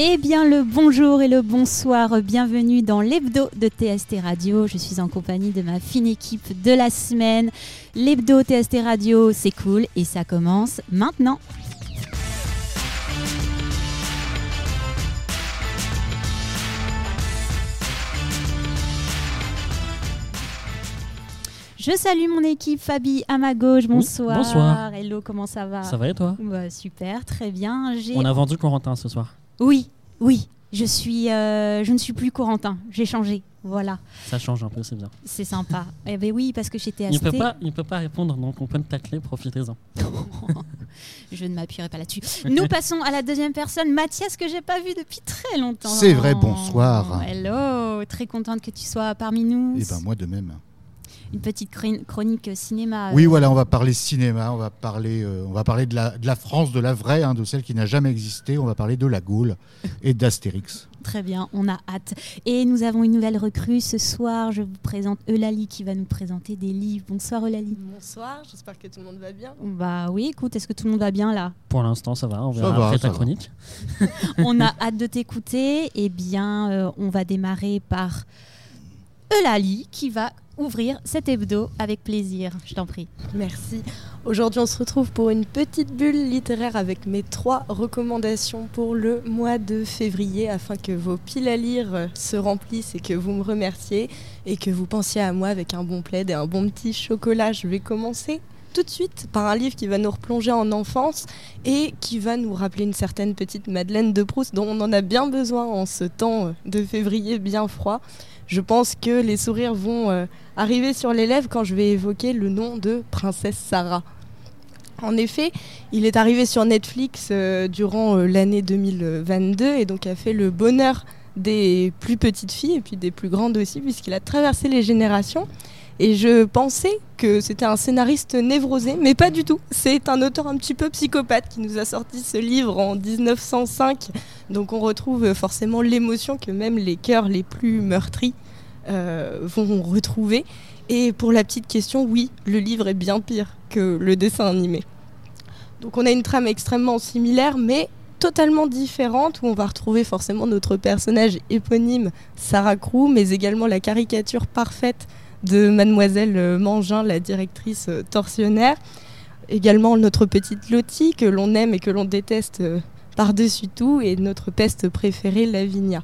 Eh bien le bonjour et le bonsoir, bienvenue dans l'hebdo de TST Radio. Je suis en compagnie de ma fine équipe de la semaine. L'hebdo TST Radio, c'est cool et ça commence maintenant. Je salue mon équipe, Fabi à ma gauche, bonsoir. bonsoir. Hello, comment ça va? Ça va et toi? Bah, Super, très bien. On a vendu Corentin ce soir. Oui, oui, je suis, euh, je ne suis plus Corentin, j'ai changé. Voilà, Ça change un peu, c'est bien. c'est sympa. eh ben oui, parce que j'étais Il peut ST. pas, il peut pas répondre, donc on peut le tacler, profitez-en. Je ne m'appuierai pas là-dessus. Nous passons à la deuxième personne, Mathias, que j'ai pas vu depuis très longtemps. C'est vrai, bonsoir. Hello, très contente que tu sois parmi nous. Et ben moi de même. Une petite chron- chronique cinéma. Oui, euh, voilà, on va parler cinéma, on va parler, euh, on va parler de la, de la France, de la vraie, hein, de celle qui n'a jamais existé. On va parler de la Gaule et d'Astérix. Très bien, on a hâte. Et nous avons une nouvelle recrue ce soir. Je vous présente Eulalie qui va nous présenter des livres. Bonsoir Eulalie. Bonsoir, j'espère que tout le monde va bien. Bah oui, écoute, est-ce que tout le monde va bien là? Pour l'instant, ça va, on verra va, après ta va. chronique. On a hâte de t'écouter. Eh bien, euh, on va démarrer par Eulalie qui va ouvrir cet hebdo avec plaisir. Je t'en prie. Merci. Aujourd'hui, on se retrouve pour une petite bulle littéraire avec mes trois recommandations pour le mois de février afin que vos piles à lire se remplissent et que vous me remerciez et que vous pensiez à moi avec un bon plaid et un bon petit chocolat. Je vais commencer tout de suite par un livre qui va nous replonger en enfance et qui va nous rappeler une certaine petite Madeleine de Proust dont on en a bien besoin en ce temps de février bien froid. Je pense que les sourires vont euh, arriver sur les lèvres quand je vais évoquer le nom de Princesse Sarah. En effet, il est arrivé sur Netflix euh, durant euh, l'année 2022 et donc a fait le bonheur des plus petites filles et puis des plus grandes aussi puisqu'il a traversé les générations. Et je pensais que c'était un scénariste névrosé, mais pas du tout. C'est un auteur un petit peu psychopathe qui nous a sorti ce livre en 1905. Donc on retrouve forcément l'émotion que même les cœurs les plus meurtris vont retrouver. Et pour la petite question, oui, le livre est bien pire que le dessin animé. Donc on a une trame extrêmement similaire, mais totalement différente, où on va retrouver forcément notre personnage éponyme, Sarah Crew, mais également la caricature parfaite de Mademoiselle euh, Mangin, la directrice euh, tortionnaire. Également notre petite Lottie, que l'on aime et que l'on déteste euh, par-dessus tout, et notre peste préférée, Lavinia.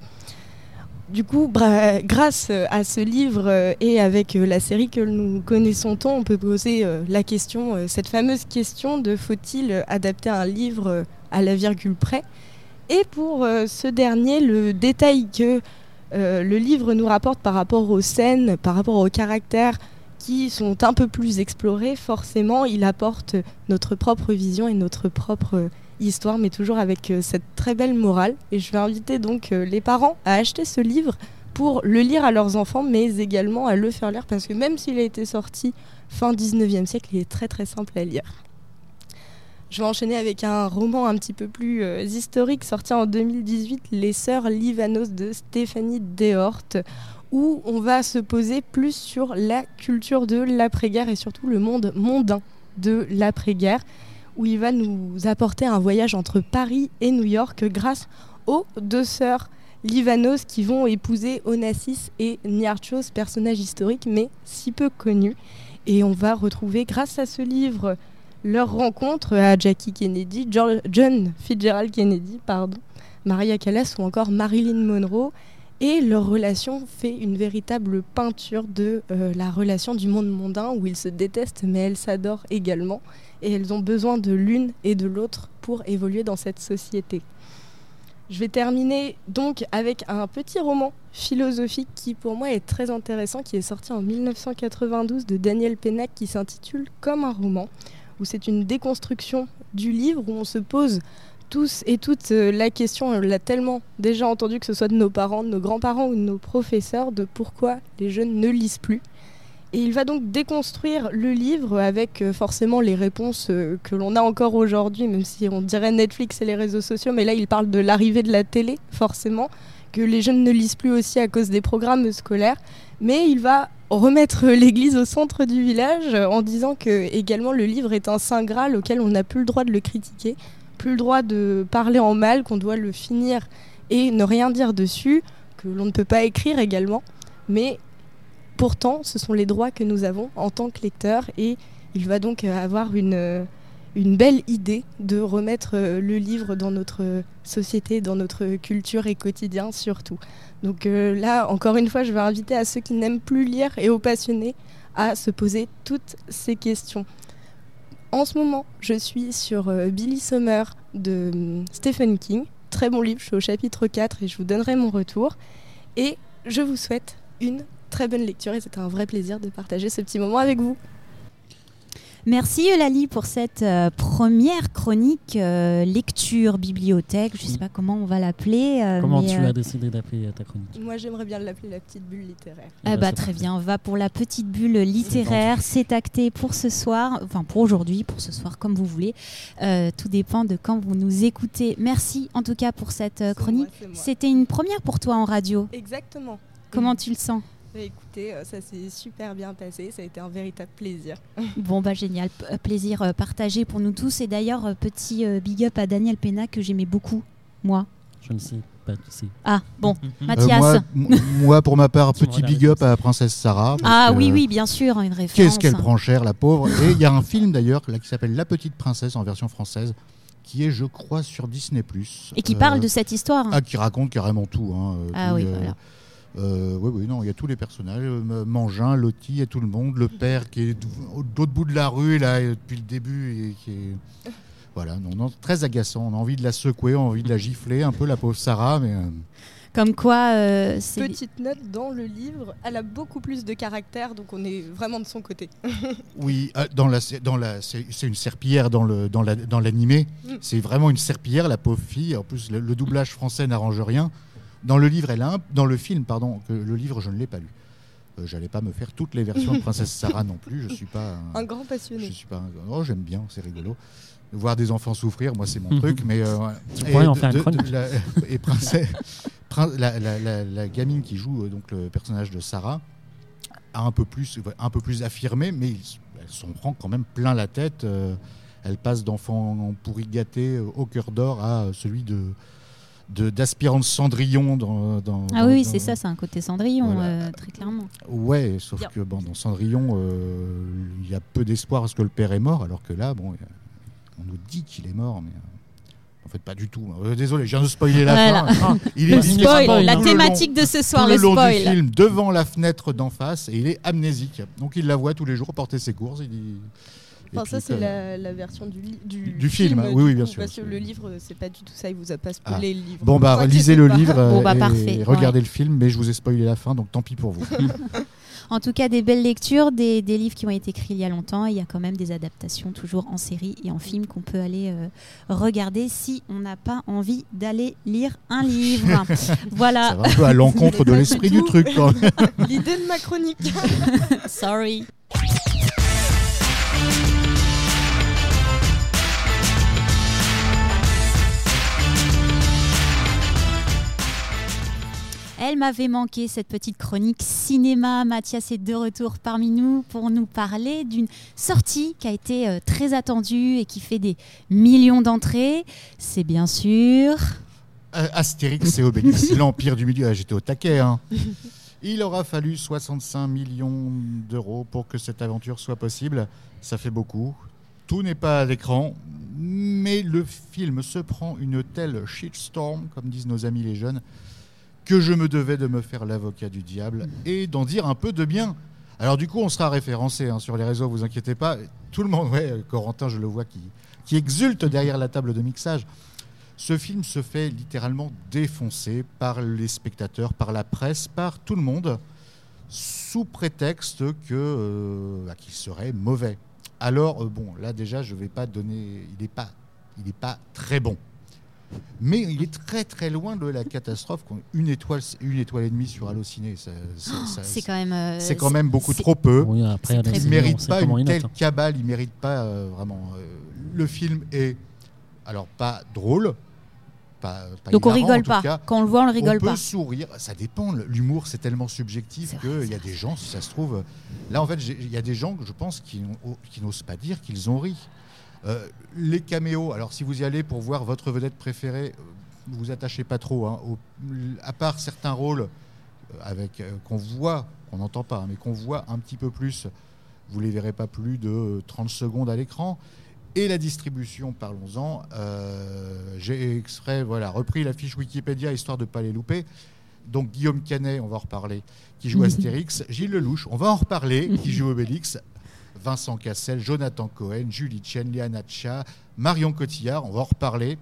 Du coup, grâce euh, à ce livre euh, et avec euh, la série que nous connaissons tant, on peut poser la question, cette fameuse question de faut-il adapter un livre à la virgule près. Et pour ce dernier, le détail que le livre nous rapporte par rapport aux scènes, par rapport aux caractères qui sont un peu plus explorés, forcément, il apporte notre propre vision et notre propre histoire, mais toujours avec euh, cette très belle morale. Et je vais inviter donc euh, les parents à acheter ce livre pour le lire à leurs enfants, mais également à le faire lire, parce que même s'il a été sorti fin 19e siècle, il est très très simple à lire. Je vais enchaîner avec un roman un petit peu plus euh, historique sorti en 2018, Les Sœurs Livanos de Stéphanie Dehort, où on va se poser plus sur la culture de l'après-guerre et surtout le monde mondain de l'après-guerre, où il va nous apporter un voyage entre Paris et New York grâce aux deux sœurs Livanos qui vont épouser Onassis et Niarchos, personnages historiques mais si peu connus. Et on va retrouver grâce à ce livre leur rencontre à Jackie Kennedy, John Fitzgerald Kennedy, pardon, Maria Callas ou encore Marilyn Monroe. Et leur relation fait une véritable peinture de euh, la relation du monde mondain où ils se détestent mais elles s'adorent également. Et elles ont besoin de l'une et de l'autre pour évoluer dans cette société. Je vais terminer donc avec un petit roman philosophique qui pour moi est très intéressant, qui est sorti en 1992 de Daniel Pennac qui s'intitule Comme un roman, où c'est une déconstruction du livre où on se pose tous et toutes euh, la question, on l'a tellement déjà entendu que ce soit de nos parents, de nos grands-parents ou de nos professeurs, de pourquoi les jeunes ne lisent plus. Et il va donc déconstruire le livre avec euh, forcément les réponses euh, que l'on a encore aujourd'hui, même si on dirait Netflix et les réseaux sociaux, mais là il parle de l'arrivée de la télé, forcément, que les jeunes ne lisent plus aussi à cause des programmes scolaires, mais il va remettre l'église au centre du village en disant que également le livre est un saint graal auquel on n'a plus le droit de le critiquer, plus le droit de parler en mal, qu'on doit le finir et ne rien dire dessus, que l'on ne peut pas écrire également. Mais pourtant, ce sont les droits que nous avons en tant que lecteurs et il va donc avoir une, une belle idée de remettre euh, le livre dans notre société, dans notre culture et quotidien surtout. Donc euh, là, encore une fois, je vais inviter à ceux qui n'aiment plus lire et aux passionnés à se poser toutes ces questions. En ce moment, je suis sur euh, Billy Summer de hum, Stephen King. Très bon livre, je suis au chapitre 4 et je vous donnerai mon retour. Et je vous souhaite une très bonne lecture et c'était un vrai plaisir de partager ce petit moment avec vous. Merci Eulalie pour cette euh, première chronique euh, lecture bibliothèque. Je ne sais pas comment on va l'appeler. euh, Comment mais, tu euh, as décidé d'appeler ta chronique? Moi, j'aimerais bien l'appeler la petite bulle littéraire. Ah Eh bah ben, c'est très bien, on va pour la petite bulle littéraire. C'est acté pour ce soir, enfin pour aujourd'hui, pour ce soir comme vous voulez. Euh, tout dépend de quand vous nous écoutez. Merci en tout cas pour cette euh, chronique. C'était une première pour toi en radio. Exactement. Comment tu le sens? Bah, Écoutez, euh, ça s'est super bien passé, ça a été un véritable plaisir. Bon bah génial, P- euh, plaisir euh, partagé pour nous tous. Et d'ailleurs, petit big up à Daniel Pena que j'aimais beaucoup, moi. Je ne sais pas si. Ah bon, Euh, Mathias. moi, pour ma part, petit big up à la princesse Sarah. Ah que oui, oui, bien sûr, une référence. Qu'est-ce qu'elle prend cher, la pauvre. Et il y a un film d'ailleurs là, qui s'appelle La Petite Princesse en version française, qui est, je crois, sur Disney+. Et qui Euh, parle de cette histoire. Ah, qui raconte carrément tout. hein, Ah tout, oui, euh, voilà. Euh, oui, oui, non, il y a tous les personnages. euh, Mangin, Lottie et tout le monde. Le père qui est de l'autre bout de la rue, là, euh, depuis le début, et qui est. Voilà, non, non, très agaçant. On a envie de la secouer, on a envie de la gifler, un peu la pauvre Sarah, mais. euh, Comme quoi, euh, Petite note dans le livre, elle a beaucoup plus de caractère, donc on est vraiment de son côté. Oui, euh, dans la, dans la, c'est une serpillière dans le, dans la, dans l'animé. Mm. C'est vraiment une serpillière, la pauvre fille. En plus, le, le doublage français n'arrange rien. Dans le livre, elle a un- dans le film, pardon, que le livre, je ne l'ai pas lu. Euh, J'allais pas me faire toutes les versions de Princesse Sarah non plus. Je suis pas. un- Un grand je passionné. suis pas. un- Oh, j'aime bien, c'est rigolo. Voir des enfants souffrir, moi, c'est mon truc. Mais euh, voilà. Tu pourrais en de- faire une de- de- chronique. la- et princesse, prin- la, la- la- la gamine qui joue euh, donc le personnage de Sarah a un peu plus, un peu plus affirmé, mais il- elle s'en prend quand même plein la tête. euh, elle passe d'enfant pourri gâté au cœur d'or à celui de de- d'aspirant de Cendrillon dans, dans- Ah oui, dans- c'est ça, c'est un côté Cendrillon, Voilà. euh, très clairement. Ouais, sauf Bien. que bon, dans Cendrillon, euh, il y a peu d'espoir parce que le père est mort, alors que là, bon, euh, on nous dit qu'il est mort, mais euh, en fait pas du tout. Euh, désolé, je viens de spoiler la Voilà. fin. Il est il est spoil, la thématique de ce long, soir, le le long du spoil. film devant la fenêtre d'en face et il est amnésique. Donc il la voit tous les jours porter ses courses. Il dit- Enfin, ça, c'est euh, la, la version du, du, Du film, oui, oui, bien sûr, Parce que le livre, c'est pas du tout ça, il vous a pas spoilé le livre. Bon bah lisez le pas. livre Bon, bah, euh, parfait, et ouais. regardez le film, mais je vous ai spoilé la fin, donc tant pis pour vous. En tout cas, des belles lectures, des, des livres qui ont été écrits il y a longtemps. et Il y a quand même des adaptations toujours en série et en film qu'on peut aller euh, regarder si on n'a pas envie d'aller lire un livre. Ça voilà, va un peu à l'encontre de l'esprit du truc. quand même. L'idée de ma chronique. sorry. Elle m'avait manqué cette petite chronique cinéma. Mathias est de retour parmi nous pour nous parler d'une sortie qui a été euh, très attendue et qui fait des millions d'entrées. C'est bien sûr. Euh, Astérix et Obélix, l'Empire du Milieu. Ah, J'étais au taquet. hein. Il aura fallu 65 millions d'euros pour que cette aventure soit possible. Ça fait beaucoup. Tout n'est pas à l'écran, mais le film se prend une telle shitstorm, comme disent nos amis les jeunes, que je me devais de me faire l'avocat du diable et d'en dire un peu de bien. Alors du coup, on sera référencé hein, sur les réseaux, vous inquiétez pas. Tout le monde, Corentin, je le vois, qui, exulte derrière la table de mixage. Ce film se fait littéralement défoncer par les spectateurs, par la presse, par tout le monde, sous prétexte euh, bah, qu'il serait mauvais. Alors euh, bon, là déjà, je vais pas donner, il n'est pas, il n'est pas très bon, mais il est très très loin de la catastrophe. qu'on- Une étoile, une étoile et demie sur Allociné, ça- ça- ça- C'est quand même. euh, c'est quand même beaucoup c'est- trop peu. Oui, après, Il ne mérite pas une telle note. cabale, il mérite pas euh, vraiment. euh, le film est, alors pas drôle, pas, pas Donc on hilarant, rigole pas. cas. Quand on le voit, on le rigole on peut pas. sourire, ça dépend. L'humour, c'est tellement subjectif qu'il y a des gens, si ça se trouve. Là, en fait, il y a des gens, je pense, qui n'osent pas dire qu'ils ont ri. Euh, les caméos, alors si vous y allez pour voir votre vedette préférée, euh, vous attachez pas trop. hein, au- à part certains rôles euh, avec euh, qu'on voit, qu'on n'entend pas, hein, mais qu'on voit un petit peu plus, vous les verrez pas plus de euh, 30 secondes à l'écran. Et la distribution, parlons-en. euh, J'ai extrait, voilà, repris la fiche Wikipédia histoire de ne pas les louper. Donc Guillaume Canet, on va en reparler, qui joue Astérix. Gilles Lelouch, on va en reparler, qui joue Obélix. Vincent Cassel, Jonathan Cohen, Julie Chen, Liana Cha, Marion Cotillard, on va en reparler.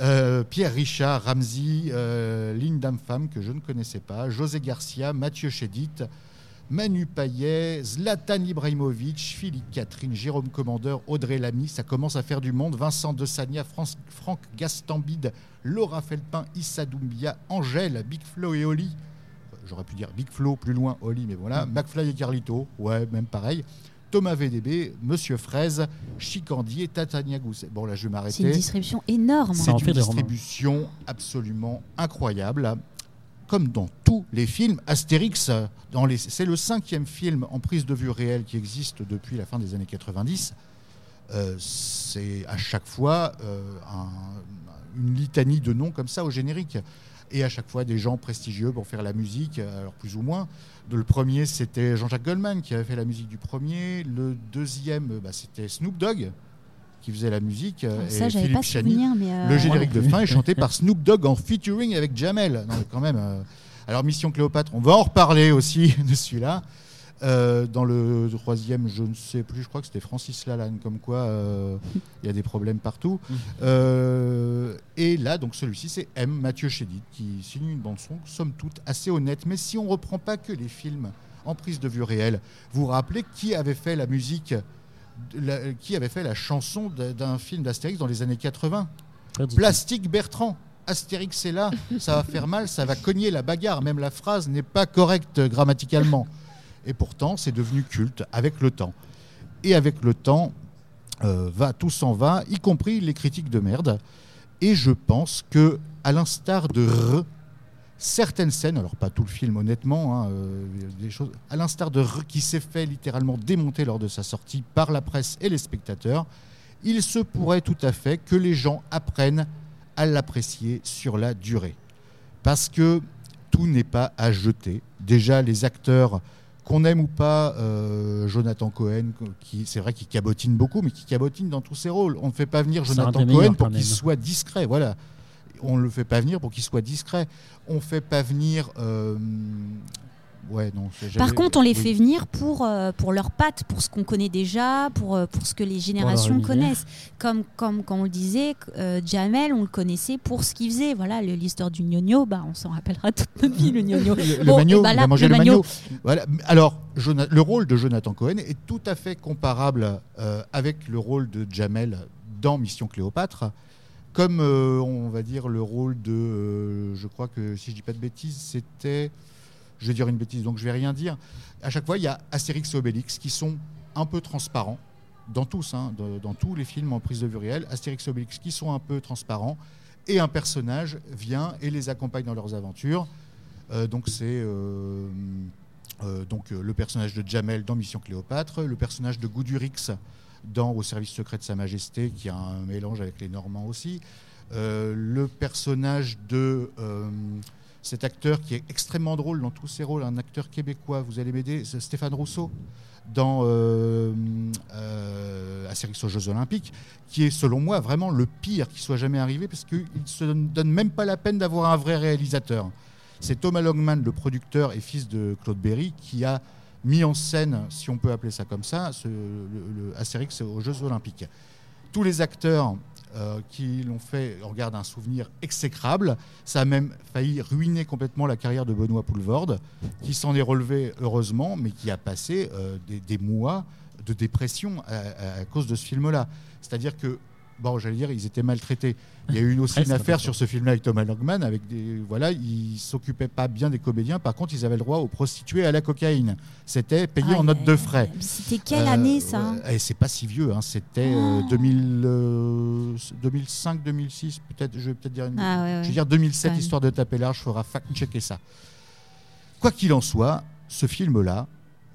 Euh, Pierre Richard, Ramsey, euh, Femme, que je ne connaissais pas, José Garcia, Mathieu Chédid, Manu Payet, Zlatan Ibrahimovic, Philippe Catherine, Jérôme Commandeur, Audrey Lamy, ça commence à faire du monde, Vincent De Sagna, France- Franck Gastambide, Laura Felpin, Issa Doumbia, Angèle, Big Flo et Oli. J'aurais pu dire Big Flo plus loin, Oli, mais voilà. McFly et Carlito, ouais, même pareil. Thomas VDB, Monsieur Fraise, Chicandier, Tatania Gousset. Bon, là, je vais C'est une m'arrêter. distribution énorme. C'est une distribution absolument incroyable. Comme dans tous les films, Astérix, les- c'est le cinquième film en prise de vue réelle qui existe depuis la fin des années 90. Euh, c'est à chaque fois euh, un- une litanie de noms comme ça au générique. Et à chaque fois des gens prestigieux pour faire la musique, alors plus ou moins. Le premier, c'était Jean-Jacques Goldman qui avait fait la musique du premier. Le deuxième, bah, c'était Snoop Dogg qui faisait la musique. euh, Alors ça, et j'avais Philippe pas Chani. souvenir, mais euh, Le générique de fin est chanté par Snoop Dogg en featuring avec Jamel. Non, mais quand même. euh, Alors, Mission Cléopâtre, on va en reparler aussi de celui-là. Euh, dans le troisième, je ne sais plus, je crois que c'était Francis Lalanne, comme quoi euh, il y a des problèmes partout. Euh, et là, donc celui-ci, c'est M. Mathieu Chédid qui signe une bande-son, somme toute, assez honnête. Mais si on reprend pas que les films en prise de vue réelle, vous vous rappelez qui avait fait la musique, la- qui avait fait la chanson d'un film d'Astérix dans les années 80 Pas du tout. Plastique Bertrand. Astérix est là, ça va faire mal, ça va cogner la bagarre. Même la phrase n'est pas correcte grammaticalement. Et pourtant, c'est devenu culte avec le temps. Et avec le temps, euh, va, tout s'en va, y compris les critiques de merde. Et je pense que, à l'instar de R, certaines scènes, alors pas tout le film honnêtement, hein, euh, des choses, à l'instar de R qui s'est fait littéralement démonter lors de sa sortie par la presse et les spectateurs, il se pourrait tout à fait que les gens apprennent à l'apprécier sur la durée. Parce que tout n'est pas à jeter. Déjà, les acteurs, qu'on aime ou pas, euh, Jonathan Cohen, qui c'est vrai qu'il cabotine beaucoup, mais qui cabotine dans tous ses rôles. On ne fait pas venir Jonathan Cohen pour qu'il soit discret. Voilà. On ne le fait pas venir pour qu'il soit discret. On ne fait pas venir. euh, Ouais, non. c'est- Par contre, on les oui. fait venir pour, euh, pour leurs pattes, pour ce qu'on connaît déjà, pour, euh, pour ce que les générations connaissent. Comme, comme quand on le disait, euh, Jamel, on le connaissait pour ce qu'il faisait. Voilà, le- l'histoire du gnogno, bah, on s'en rappellera toute notre vie, le gnogno. Le, le Bon, magno, bah il a mangé le le, magno. magno. Voilà. Alors, le rôle de Jonathan Cohen est tout à fait comparable euh, avec le rôle de Jamel dans Mission Cléopâtre, comme euh, on va dire le rôle de, euh, je crois que si je dis pas de bêtises, c'était, je vais dire une bêtise, donc je vais rien dire. À chaque fois, il y a Astérix et Obélix qui sont un peu transparents dans tous, hein, dans, tous les films en prise de vue réelle, Astérix et Obélix qui sont un peu transparents, et un personnage vient et les accompagne dans leurs aventures. Euh, donc c'est euh, euh, donc le personnage de Jamel dans Mission Cléopâtre, le personnage de Goudurix dans Au service secret de Sa Majesté, qui a un mélange avec les Normands aussi, le personnage de cet acteur qui est extrêmement drôle dans tous ses rôles, un acteur québécois, vous allez m'aider, Stéphane Rousseau dans euh, euh, aux Jeux Olympiques, qui est selon moi vraiment le pire qui soit jamais arrivé, parce qu'il ne se donne, même pas la peine d'avoir un vrai réalisateur. C'est Thomas Longman, le producteur et fils de Claude Berry, qui a mis en scène, si on peut appeler ça comme ça, ce- Astérix aux Jeux Olympiques. Tous les acteurs euh, qui l'ont fait en gardent un souvenir exécrable. Ça a même failli ruiner complètement la carrière de Benoît Poulvorde, qui s'en est relevé heureusement, mais qui a passé euh, des, mois de dépression à- à cause de ce film-là. C'est-à-dire que, bon, j'allais dire, ils étaient maltraités. Il y a eu aussi une affaire sur ce film-là avec Thomas Longman, avec des, voilà, ils s'occupaient pas bien des comédiens. Par contre, ils avaient le droit aux prostituées à la cocaïne. C'était payé en Aïe, note de frais. C'était quelle Euh, année ça hein ouais, et c'est pas si vieux, hein, c'était Oh. 2005-2006, peut-être. Je vais peut-être dire, une- Ah ouais, je vais dire 2007, Quand même. histoire de taper large. Faudra fact-checker ça. Quoi qu'il en soit, ce film-là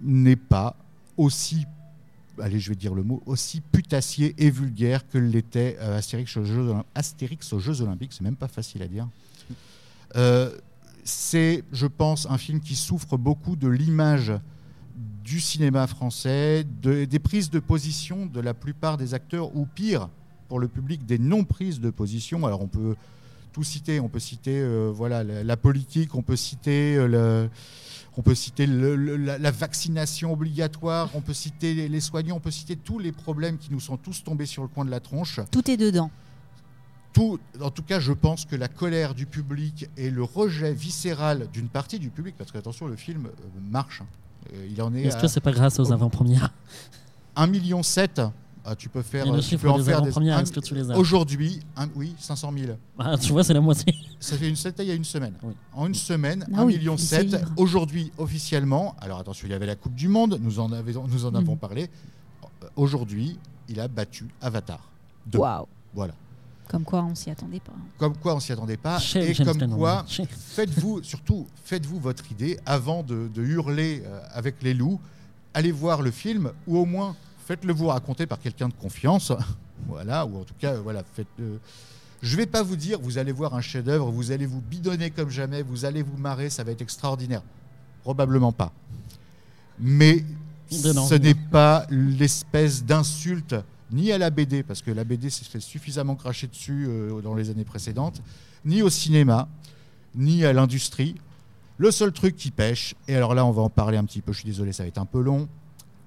n'est pas aussi allez, je vais dire le mot, aussi putassier et vulgaire que l'était euh, Astérix, aux Jeux, Olympiques. C'est même pas facile à dire. Euh, c'est, je pense, un film qui souffre beaucoup de l'image du cinéma français, de- des prises de position de la plupart des acteurs, ou pire, pour le public, des non-prises de position. Alors on peut tout citer, on peut citer euh, voilà, la, politique, on peut citer, le, on peut citer le- le- la, la vaccination obligatoire, on peut citer les, les soignants, on peut citer tous les problèmes qui nous sont tous tombés sur le coin de la tronche. Tout est dedans. Tout, en tout cas, je pense que la colère du public et le rejet viscéral d'une partie du public, parce que attention, le film euh, marche. hein. Euh, il en est Est-ce que c'est pas grâce aux avant-premières 1,7 million. Ah, tu peux faire. Et le tu peux en des faire un- est-ce que tu les as Aujourd'hui, un- oui, 500 000. Ah, Tu vois, c'est la moitié. Ça fait une c'était il y a une semaine. Oui. En une semaine, Ah 1,7 oui, million. vivre. Aujourd'hui, officiellement, alors attention, il y avait la Coupe du Monde, nous en, avons- nous en avons Mhm. parlé. Aujourd'hui, il a battu Avatar. 2. Waouh. Voilà. Comme quoi, on s'y attendait pas. Comme quoi, on s'y attendait pas. Chez et James comme Cameron. quoi, faites-vous, surtout, faites-vous votre idée avant de, de hurler euh, avec les loups. Allez voir le film, ou au moins faites-le vous raconter par quelqu'un de confiance. voilà, ou en tout cas, euh, voilà, faites-le. Je vais pas vous dire, vous allez voir un chef-d'œuvre, vous allez vous bidonner comme jamais, vous allez vous marrer, ça va être extraordinaire. Probablement pas. Mais non. ce n'est pas l'espèce d'insulte ni à la BD, parce que la BD s'est fait suffisamment cracher dessus euh, dans les années précédentes, ni au cinéma, ni à l'industrie. Le seul truc qui pêche, et alors là on va en parler un petit peu, je suis désolé, ça va être un peu long,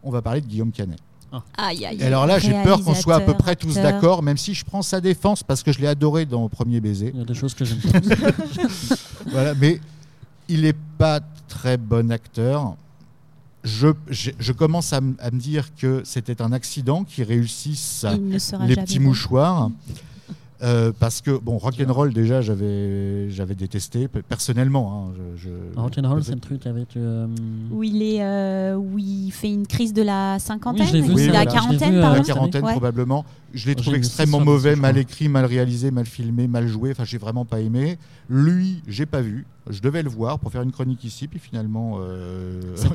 on va parler de Guillaume Canet. Aïe, aïe, Et alors là j'ai peur qu'on soit à peu près tous acteur. d'accord, même si je prends sa défense parce que je l'ai adoré dans Premier Baiser. Il y a des choses que j'aime pas. Voilà, mais il n'est pas très bon acteur. Je, je, je commence à, m- à me dire que c'était un accident qui réussisse les petits bon. mouchoirs. Euh, parce que, bon, rock'n'roll, déjà, j'avais j'avais détesté, pe- personnellement. hein, je, je- Rock'n'Roll, c'est le truc avec. euh, Où il, est, euh, où il fait une crise de la cinquantaine Oui, vu, de la voilà. Quarantaine, vu, euh, pardon. la quarantaine, Ouais. probablement. Je l'ai trouvé ça extrêmement mauvais, mal écrit, mal réalisé, mal filmé, mal joué. Enfin, j'ai vraiment pas aimé. Lui, j'ai pas vu. Je devais le voir pour faire une chronique ici, puis finalement, euh, j'ai pas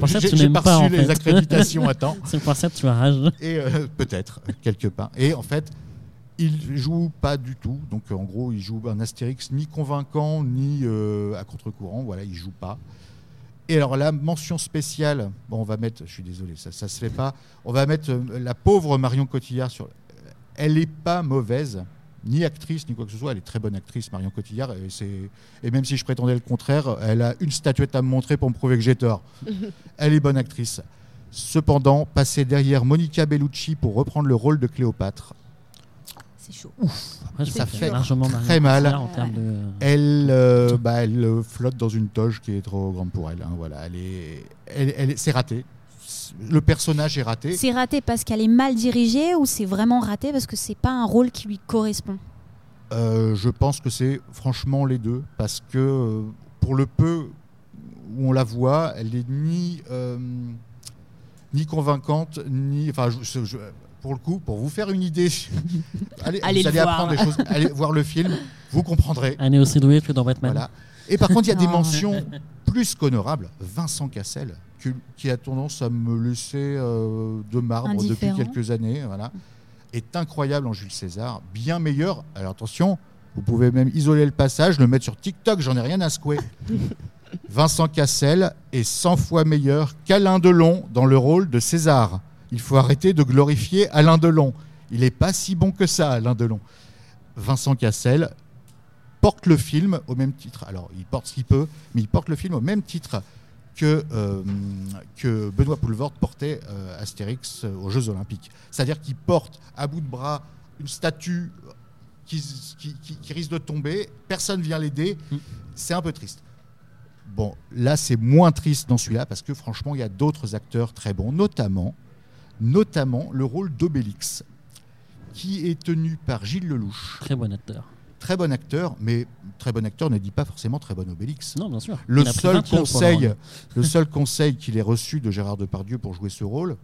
pas, reçu en les fait. accréditations à temps. C'est pour ça que tu as rage. Et euh, peut-être, quelque part. Et en fait, il joue pas du tout. Donc en gros, il joue un Astérix ni convaincant, ni euh, à contre-courant. Voilà, il joue pas. Et alors la mention spéciale, bon, on va mettre, je suis désolé, ça, ça se fait pas. On va mettre euh, la pauvre Marion Cotillard sur. Elle est pas mauvaise, ni actrice ni quoi que ce soit. Elle est très bonne actrice, Marion Cotillard. Et, c'est- et même si je prétendais le contraire, elle a une statuette à me montrer pour me prouver que j'ai tort. elle est bonne actrice. Cependant, passer derrière Monica Bellucci pour reprendre le rôle de Cléopâtre, C'est chaud. Après, Ça fait largement très mal. Cotillard En termes de... elle, euh, bah, elle euh, flotte dans une toge qui est trop grande pour elle. hein. Voilà, elle est, elle, elle est- c'est raté. Le personnage est raté. C'est raté parce qu'elle est mal dirigée ou c'est vraiment raté parce que c'est pas un rôle qui lui correspond? Euh, je pense que c'est franchement les deux, parce que pour le peu où on la voit, elle est ni euh, ni convaincante, ni enfin, je- je- pour le coup, pour vous faire une idée, allez, Allez vous le allez voir. apprendre des choses, allez voir le film, vous comprendrez. Elle est aussi douée que dans Batman. Voilà. Et par contre, il y a des mentions plus qu'honorables. Vincent Cassel, qui, a tendance à me laisser euh, de marbre depuis quelques années, voilà, est incroyable en Jules César, bien meilleur. Alors attention, vous pouvez même isoler le passage, le mettre sur TikTok, j'en ai rien à secouer. Vincent Cassel est 100 fois meilleur qu'Alain Delon dans le rôle de César. Il faut arrêter de glorifier Alain Delon. Il n'est pas si bon que ça, Alain Delon. Vincent Cassel porte le film au même titre. Alors, il porte ce qu'il peut, mais il porte le film au même titre que, euh, que Benoît Poulvord portait euh, Astérix aux Jeux Olympiques. C'est-à-dire qu'il porte à bout de bras une statue qui, qui- qui- qui risque de tomber, personne vient l'aider, Mm. c'est un peu triste. Bon, là, c'est moins triste dans celui-là parce que franchement, il y a d'autres acteurs très bons, notamment, notamment le rôle d'Obélix, qui est tenu par Gilles Lelouch. Très bon acteur. Très bon acteur, mais très bon acteur ne dit pas forcément très bon Obélix. Non, bien sûr. Le seul 20 kilos pour le conseil, rôle. le seul conseil qu'il ait reçu de Gérard Depardieu pour jouer ce rôle,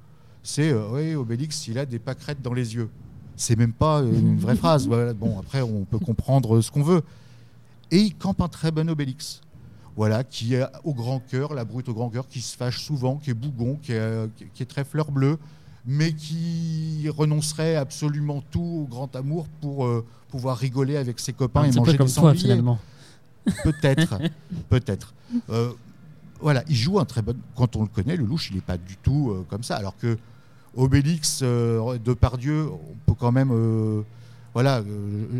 c'est euh, oui, Obélix, il a des pâquerettes dans les yeux. C'est même pas une vraie phrase. Voilà. Bon, après, on peut comprendre ce qu'on veut. Et il campe un très bon Obélix. Voilà, qui est au grand cœur, la brute au grand cœur, qui se fâche souvent, qui est bougon, qui est, qui est très fleur bleue, mais qui renoncerait absolument tout au grand amour pour euh, pouvoir rigoler avec ses copains Un et manger peu comme des toi, finalement. Peut-être, peut-être. Euh, voilà, il joue un très bon. Quand on le connaît, le louche, il n'est pas du tout euh, comme ça. Alors que Obélix, euh, de Pardieu, on peut quand même. voilà,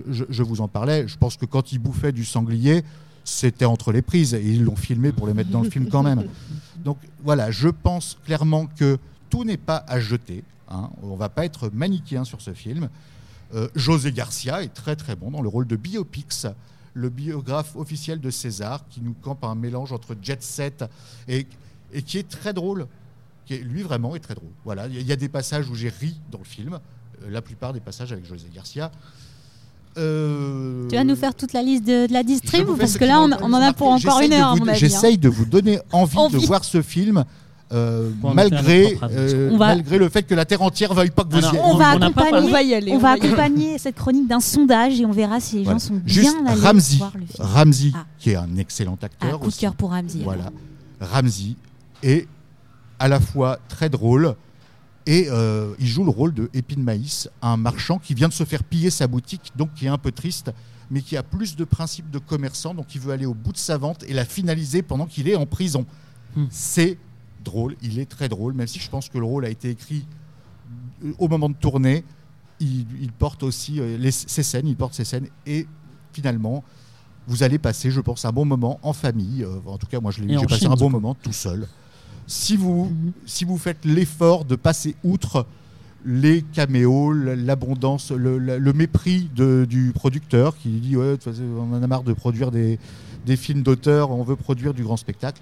je, je vous en parlais. Je pense que quand il bouffait du sanglier, c'était entre les prises et ils l'ont filmé pour le mettre dans le film quand même. Donc voilà, je pense clairement que tout n'est pas à jeter. hein. On va pas être manichéen sur ce film. Euh, José Garcia est très très bon dans le rôle de Biopix, le biographe officiel de César, qui nous campe un mélange entre jet set et, et qui est très drôle. Qui est, lui vraiment est très drôle. Voilà, il y, a- il y a des passages où j'ai ri dans le film, euh, la plupart des passages avec José Garcia. Euh, Tu vas nous faire toute la liste de, de la distrib parce ce que là, on, en a pour encore une heure, hein. J'essaye de vous donner envie, Envie. de voir ce film, euh, malgré, euh, va- malgré le fait que la Terre entière veuille pas que vous Alors, y On va on accompagner, On va y aller. on va accompagner cette chronique d'un sondage et on verra si les Voilà. gens sont Juste bien allés Ramsey, voir le film. Ramsey, Ah. qui est un excellent Ah, acteur. coup de aussi. cœur pour Ramsey. Voilà, Ramsey est à la fois très drôle et euh, il joue le rôle de Épine Maïs, un marchand qui vient de se faire piller sa boutique, donc qui est un peu triste, mais qui a plus de principes de commerçant, donc il veut aller au bout de sa vente et la finaliser pendant qu'il est en prison. Hmm. C'est drôle, il est très drôle, même si je pense que le rôle a été écrit euh, au moment de tourner. Il, il porte aussi euh, les- ses scènes, il porte ses scènes et finalement, vous allez passer, je pense, un bon moment en famille. Euh, en tout cas, moi, je l'ai passé Chine, un bon moment tout seul. Si vous, Mhm. si vous faites l'effort de passer outre les caméos, l'abondance, le, le- le mépris de- du producteur qui dit ouais, on en a marre de produire des, des films d'auteur, on veut produire du grand spectacle,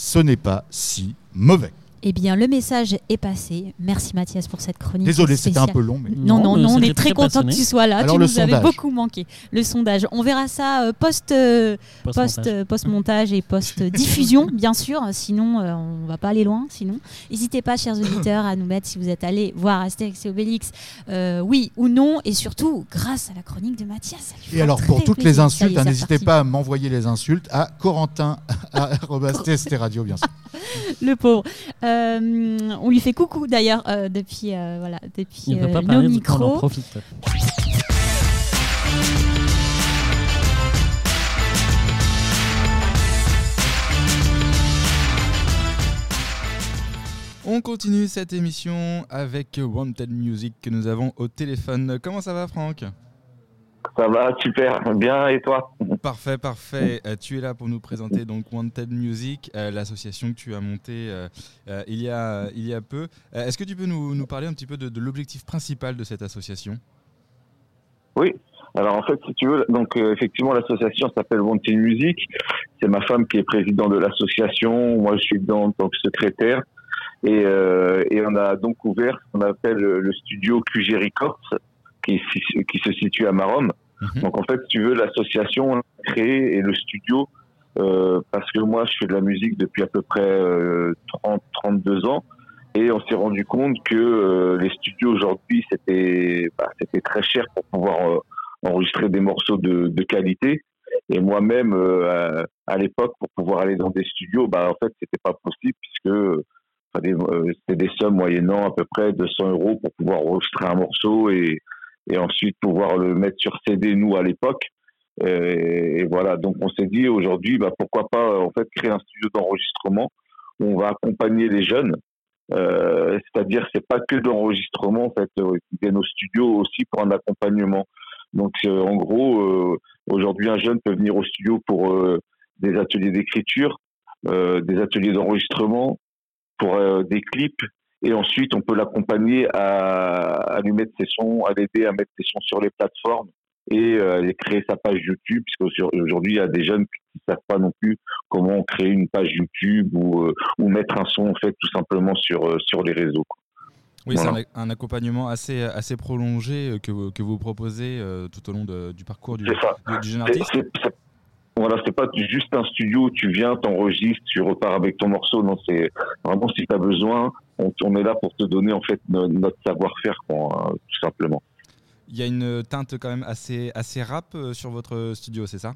ce n'est pas si mauvais. Eh bien, le message est passé. Merci Mathias pour cette chronique. Désolé, c'était un peu long, mais Non, non, non, on est très content que tu sois là. Alors, tu nous avais sondage. beaucoup manqué. Le sondage. On verra ça euh, post, euh, Post-montage. post, euh, post-montage et post-diffusion, bien sûr. Sinon, euh, on va pas aller loin. Sinon, n'hésitez pas, chers auditeurs, à nous mettre si vous êtes allés voir Astérix et Obélix, euh, oui ou non. Et surtout, grâce à la chronique de Mathias. Et alors, pour très toutes les plaisir. Insultes, hein, n'hésitez pas à m'envoyer les insultes à Corentin, à Radio, bien sûr. Le pauvre. Euh, on lui fait coucou d'ailleurs euh, depuis, euh, voilà, depuis Il euh, peut pas nos on en micros. profite. On continue cette émission avec Wanted Music que nous avons au téléphone. Comment ça va Franck? Ça va, super, bien, et toi Parfait, parfait. Euh, tu es là pour nous présenter donc Wanted Music, euh, l'association que tu as montée euh, il, y a, il y a peu. Est-ce que tu peux nous, nous parler un petit peu de, de l'objectif principal de cette association? Oui. Alors en fait, si tu veux, donc euh, effectivement, l'association s'appelle Wanted Music. C'est ma femme qui est présidente de l'association. Moi, je suis dedans en tant que secrétaire. Et, euh, et on a donc ouvert ce qu'on appelle le studio QG Records, qui, qui se situe à Marom. Mhm. Donc en fait, si tu veux, l'association on l'a créée et le studio, euh, parce que moi, je fais de la musique depuis à peu près euh, 30, 32 ans. Et on s'est rendu compte que euh, les studios aujourd'hui, c'était bah, c'était très cher pour pouvoir euh, enregistrer des morceaux de, de qualité. Et moi-même, euh, à, à l'époque, pour pouvoir aller dans des studios, bah, en fait, c'était pas possible puisque euh, c'était des sommes moyennant à peu près 200 euros pour pouvoir enregistrer un morceau et, et ensuite pouvoir le mettre sur CD, nous, à l'époque. Et, et voilà, donc on s'est dit aujourd'hui, bah, pourquoi pas en fait créer un studio d'enregistrement où on va accompagner les jeunes. Euh, c'est-à-dire c'est pas que d'enregistrement en fait euh, ils viennent au studio aussi pour un accompagnement donc euh, en gros euh, aujourd'hui un jeune peut venir au studio pour euh, des ateliers d'écriture euh, des ateliers d'enregistrement pour euh, des clips et ensuite on peut l'accompagner à, à lui mettre ses sons à l'aider à mettre ses sons sur les plateformes et euh, créer sa page YouTube puisque aujourd'hui il y a des jeunes qui savent pas non plus comment créer une page YouTube ou euh, ou mettre un son en fait tout simplement sur euh, sur les réseaux. quoi. Oui, Voilà. c'est un, un accompagnement assez, assez prolongé que vous, que vous proposez tout au long de- du parcours du, du- du jeune artiste. Voilà, c'est pas juste un studio tu viens, t'enregistres, tu repars avec ton morceau. Non, c'est vraiment si tu as besoin, on, est là pour te donner en fait no- notre savoir-faire, hein, tout simplement. Il y a une teinte quand même assez, assez rap euh, sur votre studio, c'est ça?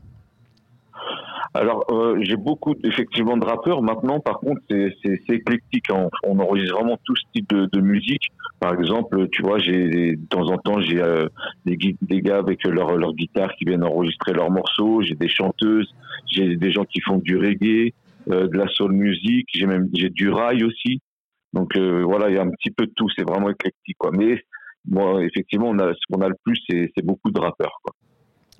Alors, euh, j'ai beaucoup effectivement de rappeurs. Maintenant, par contre, c'est c'est- c'est éclectique. hein. On, enregistre vraiment tout ce type de, de musique. Par exemple, tu vois, j'ai de temps en temps j'ai euh, des, des gars avec leur leur guitare qui viennent enregistrer leurs morceaux. J'ai des chanteuses, j'ai des gens qui font du reggae, euh, de la soul music. J'ai même j'ai du rail aussi. Donc euh, voilà, il y a un petit peu de tout. C'est vraiment éclectique, quoi. Mais moi, effectivement, on a, ce qu'on a le plus, c'est c'est beaucoup de rappeurs. Quoi.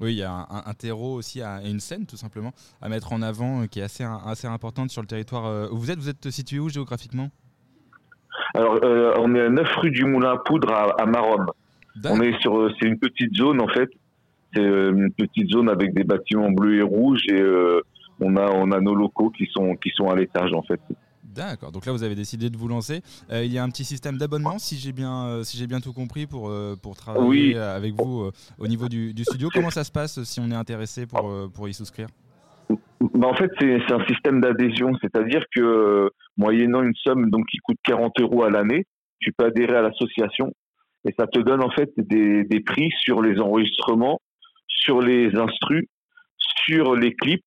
Oui, il y a un, un- terreau aussi, à, une scène tout simplement à mettre en avant euh, qui est assez, assez importante sur le territoire euh, où vous êtes. Vous êtes situé où géographiquement? Alors, euh, on est à 9 rue du Moulin à Poudre à, à Maromme. On est sur, c'est une petite zone en fait. C'est une petite zone avec des bâtiments bleus et rouges et euh, on a on a nos locaux qui sont qui sont à l'étage en fait. D'accord. Donc là, vous avez décidé de vous lancer. Euh, il y a un petit système d'abonnement, si j'ai bien, euh, si j'ai bien tout compris, pour, euh, pour travailler Oui. avec vous au niveau du, du studio. Comment ça se passe si on est intéressé pour, pour y souscrire? Bah, en fait c'est un système d'adhésion, c'est-à-dire que moyennant une somme donc qui coûte 40 euros à l'année, tu peux adhérer à l'association et ça te donne en fait des, des prix sur les enregistrements, sur les instrus, sur les clips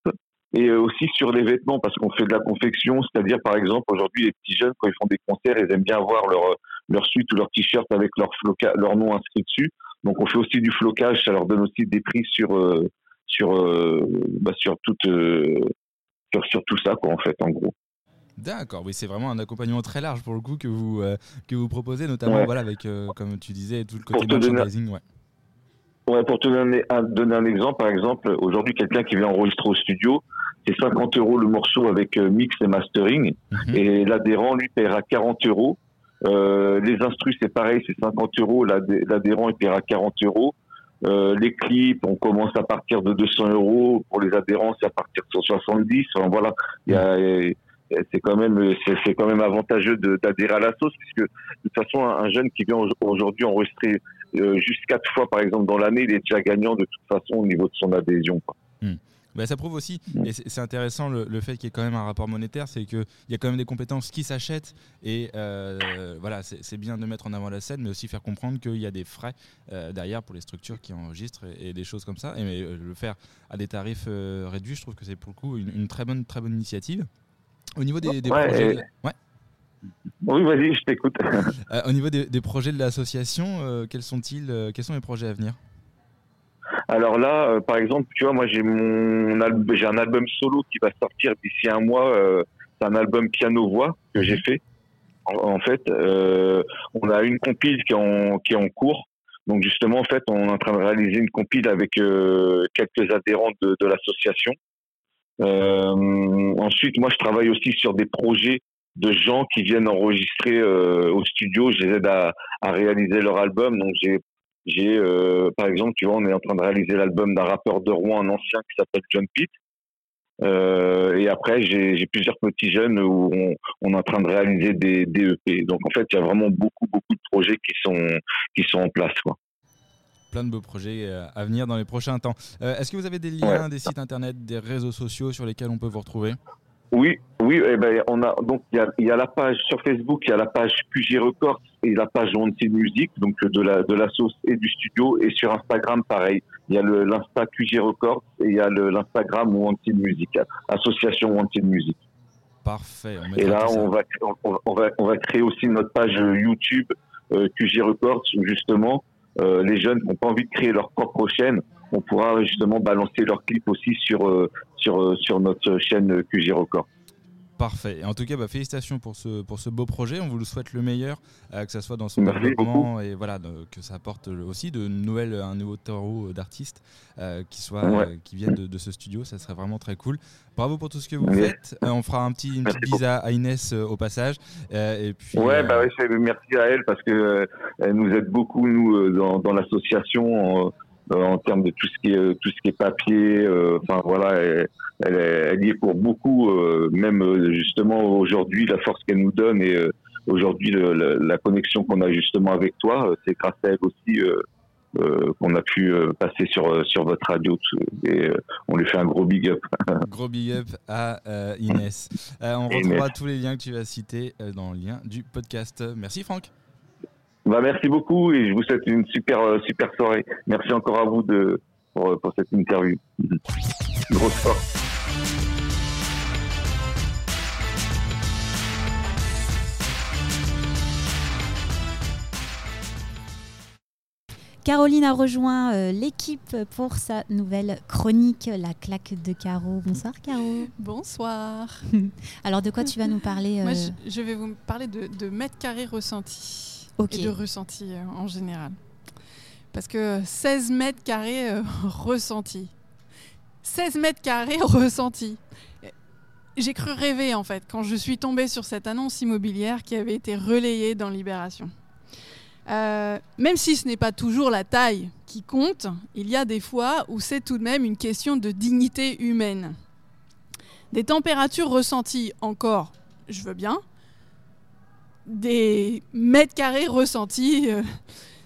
et euh, aussi sur les vêtements parce qu'on fait de la confection, c'est-à-dire par exemple aujourd'hui les petits jeunes quand ils font des concerts, ils aiment bien avoir leur leur suite ou leur t-shirt avec leur floca- leur nom inscrit dessus. Donc on fait aussi du flocage, ça leur donne aussi des prix sur euh, sur euh, bah, sur toute euh, sur, sur tout ça quoi en fait en gros. D'accord, oui, c'est vraiment un accompagnement très large pour le coup que vous, euh, que vous proposez, notamment Ouais. voilà, avec, euh, comme tu disais, tout le côté te donner- merchandising. Ouais. Ouais, pour te donner un, donner un exemple, par exemple, aujourd'hui, quelqu'un qui vient enregistrer au studio, c'est 50 euros le morceau avec euh, mix et mastering, Mhm. et l'adhérent, lui, paiera 40 euros. Euh, les instrus, c'est pareil, c'est 50 euros, l'adhé- l'adhérent, il paiera 40 euros. Euh, les clips, on commence à partir de 200 euros. Pour les adhérents, c'est à partir de 170. Enfin, voilà, il y a, et- et c'est quand même, c'est quand même avantageux d'adhérer à la sauce, puisque de toute façon, un un jeune qui vient au- aujourd'hui enregistrer euh, juste quatre fois par exemple dans l'année, il est déjà gagnant de toute façon au niveau de son adhésion. Bah, ça prouve aussi, Mm. et c'est intéressant le, le fait qu'il y ait quand même un rapport monétaire, c'est qu'il y a quand même des compétences qui s'achètent, et euh, voilà, c'est bien de mettre en avant la scène, mais aussi faire comprendre qu'il y a des frais euh, derrière pour les structures qui enregistrent et, et des choses comme ça, et mais, le faire à des tarifs euh, réduits, je trouve que c'est pour le coup une, une très bonne, très bonne initiative. Au niveau des, des Ouais, projets, et- ouais. Oui, vas-y, je t'écoute. Euh, au niveau des, des projets de l'association, euh, quels sont-ils, euh, quels sont les projets à venir? Alors là, par exemple, tu vois, moi j'ai mon al- j'ai un album solo qui va sortir d'ici un mois. c'est un album piano voix que j'ai fait. En, en fait, on a une compile qui est en qui est en cours. Donc justement, en fait, on est en train de réaliser une compile avec quelques adhérents de, de l'association. Euh, ensuite, moi, je travaille aussi sur des projets de gens qui viennent enregistrer euh, au studio. Je les aide à, à réaliser leur album. Donc j'ai j'ai, euh, par exemple, tu vois, on est en train de réaliser l'album d'un rappeur de Rouen, un ancien qui s'appelle John Pitt. Euh, et après, j'ai plusieurs petits jeunes où on, on est en train de réaliser des, des EP. Donc, en fait, il y a vraiment beaucoup, beaucoup de projets qui sont, qui sont en place. Quoi. Plein de beaux projets euh, à venir dans les prochains temps. Euh, Est-ce que vous avez des liens, des sites internet, des réseaux sociaux sur lesquels on peut vous retrouver? Oui, oui, eh ben, on a, donc, il y a, il y a la page sur Facebook, il y a la page QG Records et la page Wanted Music, donc de la, de la sauce et du studio. Et sur Instagram, pareil. Il y a le- l'Insta QG Records et il y a l'Instagram Wanted Music, association Wanted Music. Parfait. on Et là, on va, on, on va, on va créer aussi notre page YouTube euh, QG Records justement euh, les jeunes n'ont pas envie de créer leur propre chaîne, on pourra justement balancer leurs clips aussi sur euh, sur euh, sur notre chaîne QG Records. Parfait. Et en tout cas, bah, félicitations pour ce, pour ce beau projet. On vous le souhaite le meilleur, euh, que ça soit dans son Merci développement et voilà, de- que ça apporte aussi de nouvelles, un nouveau terreau d'artistes euh, qui, Ouais. euh, qui viennent de, de ce studio. Ça serait vraiment très cool. Bravo pour tout ce que vous Oui. faites. Euh, on fera un petit, une petite bise à, à Inès euh, au passage. Euh, et puis, Ouais, euh, bah ouais, merci à elle parce que euh, elle nous aide beaucoup nous euh, dans, dans l'association en, euh, en termes de tout ce qui est euh, tout ce qui est papier. euh, Enfin voilà, elle, elle, est- elle y est pour beaucoup. même justement aujourd'hui, la force qu'elle nous donne et aujourd'hui le- la connexion qu'on a justement avec toi, c'est grâce à elle aussi. euh, qu'on a pu euh, passer sur sur votre radio et euh, on lui fait un gros big up. Gros big up à Inès. On Inès. retrouvera tous les liens que tu vas citer euh, dans le lien du podcast. Merci Franck. Bah, merci beaucoup et je vous souhaite une super euh, super soirée. Merci encore à vous de pour, pour cette interview. Grosse force. Caroline a rejoint euh, l'équipe pour sa nouvelle chronique, La claque de Caro. Bonsoir Caro. Bonsoir. Alors de quoi tu vas nous parler Moi, euh, je, je vais vous parler de, de mètres carrés ressentis Et de ressentis euh, en général. Parce que 16 mètres carrés euh, ressentis. 16 mètres carrés ressentis. J'ai cru rêver en fait quand je suis tombée sur cette annonce immobilière qui avait été relayée dans Libération. Euh, même si ce n'est pas toujours la taille qui compte, il y a des fois où c'est tout de même une question de dignité humaine. Des températures ressenties encore, je veux bien. Des mètres carrés ressentis, euh,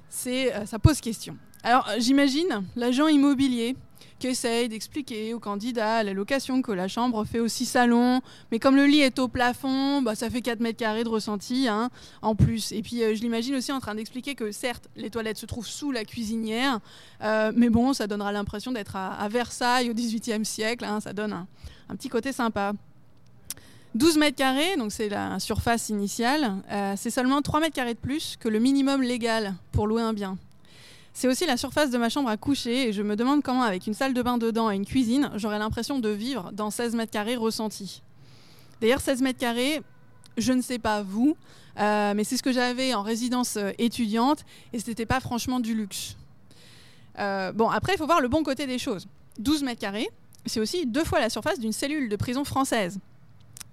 c'est, euh, ça pose question. Alors euh, j'imagine l'agent immobilier qui essaye d'expliquer aux candidats à la location que la chambre fait aussi salon, mais comme le lit est au plafond, bah, ça fait 4 mètres carrés de ressenti hein, en plus. Et puis je l'imagine aussi en train d'expliquer que certes, les toilettes se trouvent sous la cuisinière, mais bon, ça donnera l'impression d'être à, à Versailles au XVIIIe siècle, hein, ça donne un, un petit côté sympa. 12 mètres carrés, donc c'est la surface initiale, euh, c'est seulement 3 mètres carrés de plus que le minimum légal pour louer un bien. C'est aussi la surface de ma chambre à coucher et je me demande comment, avec une salle de bain dedans et une cuisine, j'aurais l'impression de vivre dans 16 mètres carrés ressentis. D'ailleurs, 16 mètres carrés, je ne sais pas vous, euh, mais c'est ce que j'avais en résidence euh, étudiante et ce n'était pas franchement du luxe. Bon, après, il faut voir le bon côté des choses. 12 mètres carrés, c'est aussi deux fois la surface d'une cellule de prison française.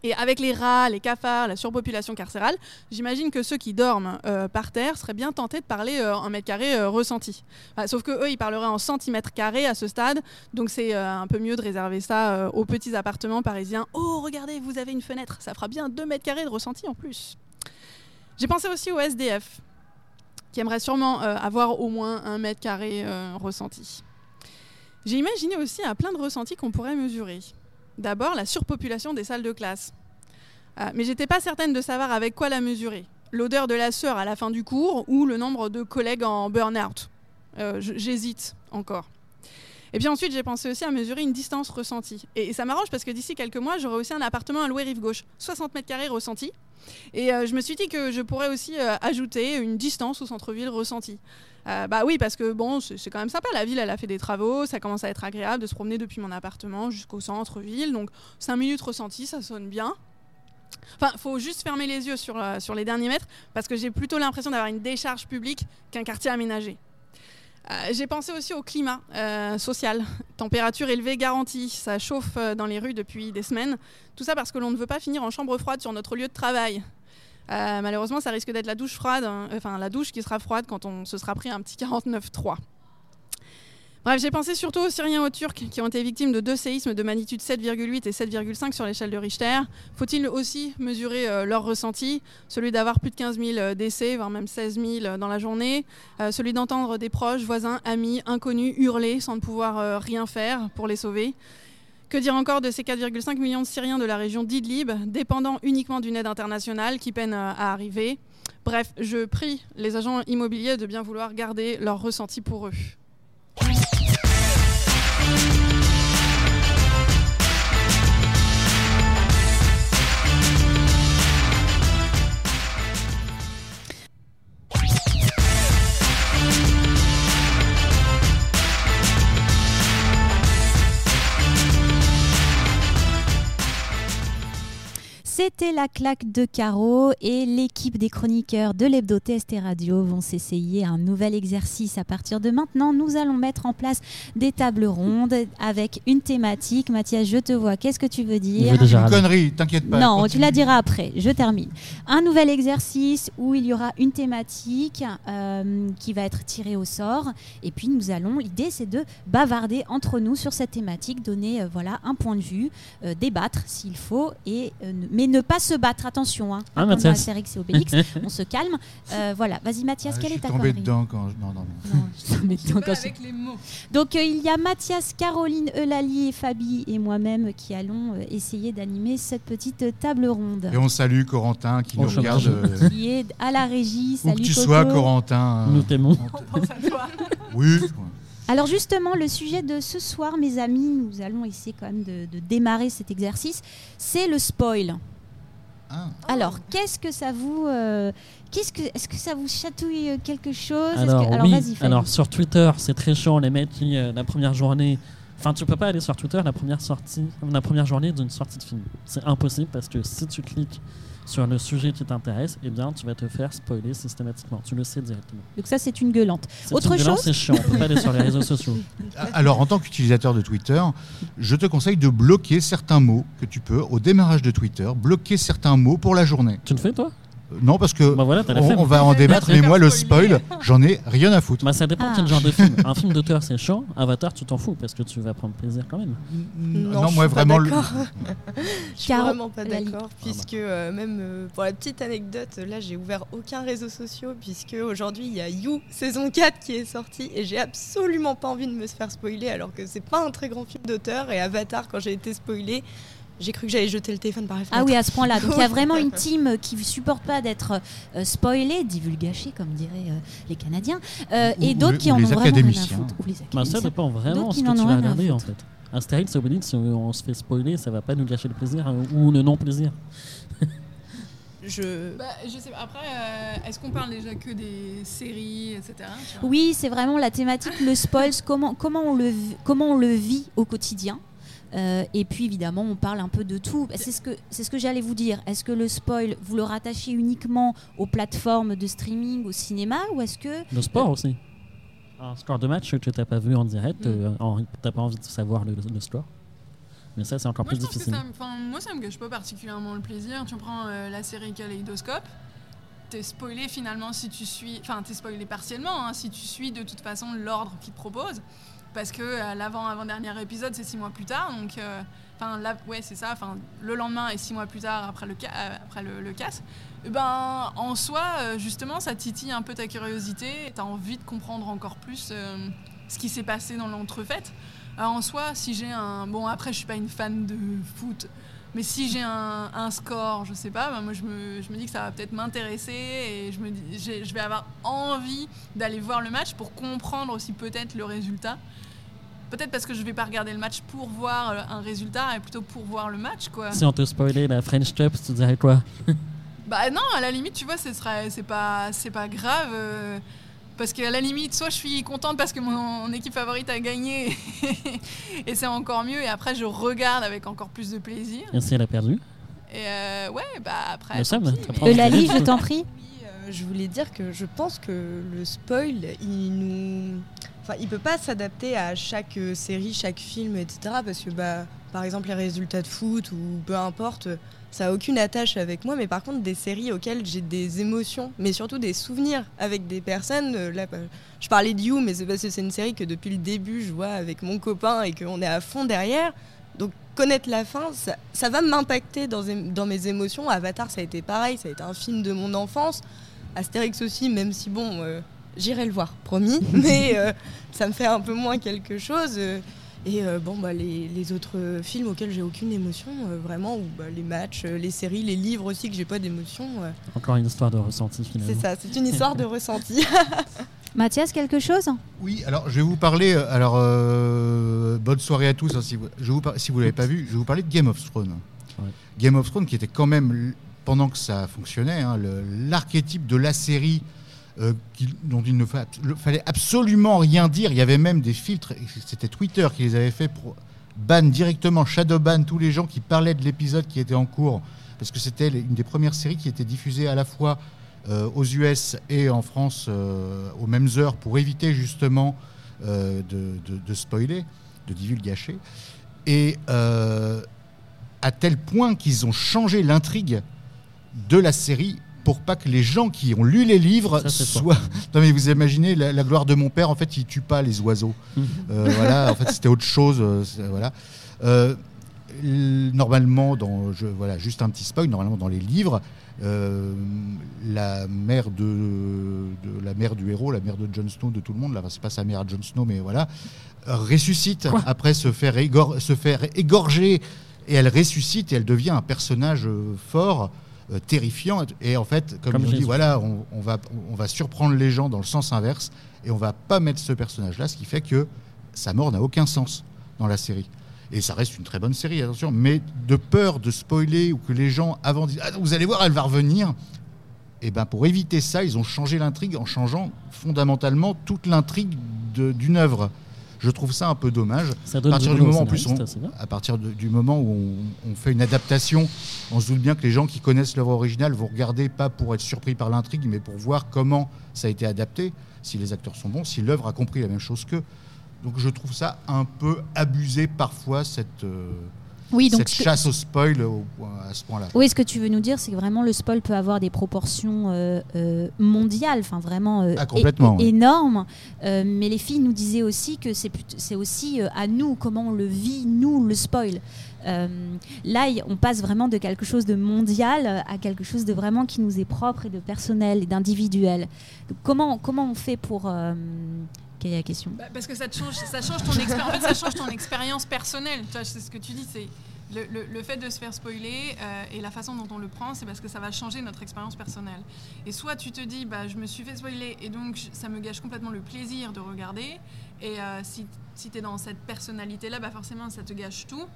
Et avec les rats, les cafards, la surpopulation carcérale, j'imagine que ceux qui dorment euh, par terre seraient bien tentés de parler euh, en mètres carrés euh, ressenti. Enfin, sauf que eux, ils parleraient en centimètres carrés à ce stade, donc c'est un peu mieux de réserver ça aux petits appartements parisiens. Oh, regardez, vous avez une fenêtre, ça fera bien 2 mètres carrés de ressenti en plus. J'ai pensé aussi aux SDF, qui aimeraient sûrement avoir au moins un mètre carré ressenti. J'ai imaginé aussi à plein de ressentis qu'on pourrait mesurer. D'abord, la surpopulation des salles de classe. Euh, mais j'étais pas certaine de savoir avec quoi la mesurer. L'odeur de la sœur à la fin du cours ou le nombre de collègues en burn-out. Euh, J'hésite encore. Et puis ensuite, j'ai pensé aussi à mesurer une distance ressentie. Et, ça m'arrange parce que d'ici quelques mois, j'aurai aussi un appartement à louer rive gauche, 60 mètres carrés ressentis. Et euh, je me suis dit que je pourrais aussi euh, ajouter une distance au centre-ville ressentie. Euh, bah oui, parce que bon, c'est quand même sympa. La ville, elle a fait des travaux, ça commence à être agréable de se promener depuis mon appartement jusqu'au centre-ville. Donc 5 minutes ressenties, ça sonne bien. Enfin, faut juste fermer les yeux sur, euh, sur les derniers mètres parce que j'ai plutôt l'impression d'avoir une décharge publique qu'un quartier aménagé. Euh, j'ai pensé aussi au climat euh, social. Température élevée garantie. Ça chauffe euh, dans les rues depuis des semaines. Tout ça parce que l'on ne veut pas finir en chambre froide sur notre lieu de travail. Malheureusement, ça risque d'être la douche froide, hein, enfin la douche qui sera froide quand on se sera pris un petit 49.3. Bref, j'ai pensé surtout aux Syriens et aux Turcs qui ont été victimes de deux séismes de magnitude 7,8 et 7,5 sur l'échelle de Richter. Faut-il aussi mesurer euh, leur ressenti? Celui d'avoir plus de 15 000 euh, décès, voire même 16 000 dans la journée. Euh, celui d'entendre des proches, voisins, amis, inconnus hurler sans ne pouvoir euh, rien faire pour les sauver. Que dire encore de ces 4,5 millions de Syriens de la région d'Idlib, dépendant uniquement d'une aide internationale qui peine euh, à arriver? Bref, je prie les agents immobiliers de bien vouloir garder leur ressenti pour eux. C'était la claque de Caro et l'équipe des chroniqueurs de l'hebdo TST Radio vont s'essayer un nouvel exercice. À partir de maintenant, nous allons mettre en place des tables rondes avec une thématique. Mathias, je te vois. Qu'est-ce que tu veux Je dire déjà Une connerie, t'inquiète pas. Non, tu la diras après. Je termine. Un nouvel exercice où il y aura une thématique euh, qui va être tirée au sort. Et puis nous allons. L'idée, c'est de bavarder entre nous sur cette thématique, donner euh, voilà un point de vue, euh, débattre s'il faut, et euh, ne- mais ne pas se battre. Attention, hein. Ah, Mathias. Astérix et Obélix. On se calme. Euh, voilà. Vas-y, Mathias. Ah, quelle je est suis ta tombé connerie dedans quand je... Non, non, non. Non, je suis tombée dedans quand je- les mots. donc euh, il y a Mathias, Caroline, Eulalie et Fabi et moi-même qui allons euh, essayer d'animer cette petite table ronde. Et on salue Corentin qui nous regarde. euh, Qui est à la régie. où Salut que tu Coco. sois, Corentin. Nous t'aimons. On pense à toi. Oui. Alors justement, le sujet de ce soir, mes amis, nous allons essayer quand même de, de démarrer cet exercice, c'est le spoil. Ah. Alors, qu'est-ce que ça vous, euh, qu'est-ce que, est-ce que ça vous chatouille euh, quelque chose? Alors, que- oui, vas-y, alors sur Twitter, c'est très chiant, les mecs qui, euh, la première journée. Enfin, tu peux pas aller sur Twitter la première, sortie, la première journée d'une sortie de film. C'est impossible parce que si tu cliques sur le sujet qui t'intéresse, eh bien, tu vas te faire spoiler systématiquement. Tu le sais directement. Donc ça, c'est une gueulante. Autre une chose C'est chiant, on peut pas aller sur les réseaux sociaux. Alors, en tant qu'utilisateur de Twitter, je te conseille de bloquer certains mots que tu peux au démarrage de Twitter, bloquer certains mots pour la journée. Tu le fais, toi? Non, parce que Bah voilà, on, on va en débattre, mais moi, le spoil, j'en ai rien à foutre. Bah, ça dépend Ah. quel genre de film. Un film d'auteur, c'est chiant. Avatar, tu t'en fous parce que tu vas prendre plaisir quand même. Non, je moi, vraiment. le-. Je suis vraiment pas d'accord, puisque euh, même euh, pour la petite anecdote, là j'ai ouvert aucun réseau social, puisque aujourd'hui il y a You saison 4 qui est sortie, et j'ai absolument pas envie de me faire spoiler, alors que c'est pas un très grand film d'auteur, et Avatar, quand j'ai été spoilé, j'ai cru que j'allais jeter le téléphone par la fenêtre. Ah oui, à ce point-là. Donc il y a vraiment une team qui ne supporte pas d'être euh, spoilée, divulgachée, comme diraient euh, les Canadiens, euh, Ou- et d'autres qui en ont vraiment rien à foutre. Ou les Bah, ça dépend vraiment ce que tu vas regarder en fait. Astérix Obélix, si on se fait spoiler, ça va pas nous gâcher le plaisir hein, ou le non-plaisir. Je... Bah, je sais pas. Après, euh, est-ce qu'on parle déjà que des séries, etc. Oui, c'est vraiment la thématique, le spoil, comment, comment, on, le, comment on le vit au quotidien. Euh, et puis évidemment, on parle un peu de tout. C'est ce que, c'est ce que j'allais vous dire. Est-ce que le spoil, vous le rattachez uniquement aux plateformes de streaming, au cinéma, ou est-ce que Le sport aussi. Un score de match que tu n'as pas vu en direct, Mm. euh, en- t'as pas envie de savoir le, le score. Mais ça, c'est encore Moi, plus difficile. ça, me- enfin, moi, ça me gâche pas particulièrement le plaisir. Tu prends euh, la série Kaleidoscope, t'es spoilé finalement si tu suis. Enfin, t'es spoilé partiellement hein, si tu suis de toute façon l'ordre qu'ils te proposent. Parce que euh, l'avant-avant-dernier épisode, c'est six mois plus tard. Donc, euh, enfin, ouais, c'est ça. Enfin, le lendemain et six mois plus tard après le, euh, après le, casse. Eh ben, en soi, justement, ça titille un peu ta curiosité. T'as envie de comprendre encore plus ce qui s'est passé dans l'entrefaite. En soi, si j'ai un. Bon, après, je suis pas une fan de foot, mais si j'ai un, score, je sais pas, bah, moi, je me, je me dis que ça va peut-être m'intéresser et je me je vais avoir envie d'aller voir le match pour comprendre aussi peut-être le résultat. Peut-être parce que je vais pas regarder le match pour voir euh, un résultat et plutôt pour voir le match, quoi. Si on te spoilait la French Cup, tu dirais quoi? Bah non, à la limite, tu vois, ce serait, c'est pas, c'est pas grave. euh, parce qu'à la limite, soit je suis contente parce que mon, équipe favorite a gagné et c'est encore mieux. Et après, je regarde avec encore plus de plaisir. Et si elle a perdu? Et euh, ouais, bah après. Sam, mais- pas Lali, je t'en prie. Oui, euh, je voulais dire que je pense que le spoil, il nous, enfin, il peut pas s'adapter à chaque euh, série, chaque film, etc. Parce que, bah, par exemple, les résultats de foot ou peu importe, euh, ça a aucune attache avec moi. Mais par contre, des séries auxquelles j'ai des émotions, mais surtout des souvenirs avec des personnes. euh, bah, je parlais de You, mais c'est parce que c'est une série que depuis le début, je vois avec mon copain et qu'on est à fond derrière. Donc connaître la fin, ça, va m'impacter dans, mes émotions. Avatar, ça a été pareil, ça a été un film de mon enfance. Astérix aussi, même si bon, j'irai le voir, promis, mais euh, ça me fait un peu moins quelque chose. euh, et euh, bon, bah, les, les autres films auxquels j'ai aucune émotion, euh, vraiment, ou bah, les matchs, les séries, les livres aussi que j'ai pas d'émotion, euh, Encore une histoire de ressenti finalement. c'est ça, c'est une histoire de ressenti. Mathias, quelque chose? Oui, alors je vais vous parler. Alors, euh, bonne soirée à tous. hein, si vous, je vous par- si vous l'avez pas vu, je vais vous parler de Game of Thrones. Ouais. Game of Thrones qui était quand même, pendant que ça fonctionnait, hein, l'archétype de la série euh, dont il ne fallait absolument rien dire. Il y avait même des filtres. C'était Twitter qui les avait fait pour ban directement, shadow ban tous les gens qui parlaient de l'épisode qui était en cours. Parce que c'était une des premières séries qui était diffusée à la fois euh, aux US et en France euh, aux mêmes heures pour éviter justement de, de- de spoiler, de divulgacher. Et à tel point qu'ils ont changé l'intrigue de la série pour pas que les gens qui ont lu les livres Ça, soient. Non mais vous imaginez la, la gloire de mon père en fait il tue pas les oiseaux. Mhm. Euh, voilà en fait c'était autre chose. euh, voilà. Euh, normalement dans je, voilà juste un petit spoil normalement dans les livres euh, la mère de, de- la mère du héros, la mère de Jon Snow, de tout le monde, là, c'est pas sa mère à Jon Snow, mais voilà, ressuscite Quoi après se faire, égor- se faire égorger et elle ressuscite et elle devient un personnage fort euh, terrifiant. Et en fait, comme, Comme ont dit, voilà, on, on va, on va surprendre les gens dans le sens inverse et on va pas mettre ce personnage-là, ce qui fait que sa mort n'a aucun sens dans la série. Et ça reste une très bonne série, attention, mais de peur de spoiler ou que les gens avant disent ah, vous allez voir, elle va revenir. Et ben pour éviter ça, ils ont changé l'intrigue en changeant fondamentalement toute l'intrigue d'une œuvre. Je trouve ça un peu dommage. Ça À donne partir du moment, en plus, on- à partir de- du moment où on, on fait une adaptation, on se doute bien que les gens qui connaissent l'œuvre originale vont regarder pas pour être surpris par l'intrigue, mais pour voir comment ça a été adapté, si les acteurs sont bons, si l'œuvre a compris la même chose qu'eux. Donc je trouve ça un peu abusé parfois, cette, euh, Oui, donc cette ce que- chasse au spoil au- à ce point-là. Oui, ce que tu veux nous dire, c'est que vraiment le spoil peut avoir des proportions euh, euh, mondiales, enfin vraiment euh, Ah, complètement, é- oui. énormes. Mais les filles nous disaient aussi que c'est aussi à nous comment on le vit, nous, le spoil. Là, on passe vraiment de quelque chose de mondial à quelque chose de vraiment qui nous est propre et de personnel et d'individuel. Comment, comment on fait pour... quelle est la question? Bah, parce que ça change, ton expérience. Personnelle. Tu vois, c'est ce que tu dis, c'est le, fait de se faire spoiler euh, et la façon dont on le prend, c'est parce que ça va changer notre expérience personnelle. Et soit tu te dis, bah, je me suis fait spoiler et donc ça me gâche complètement le plaisir de regarder. Et euh, si, si tu es dans cette personnalité-là, bah, forcément, ça te gâche tout.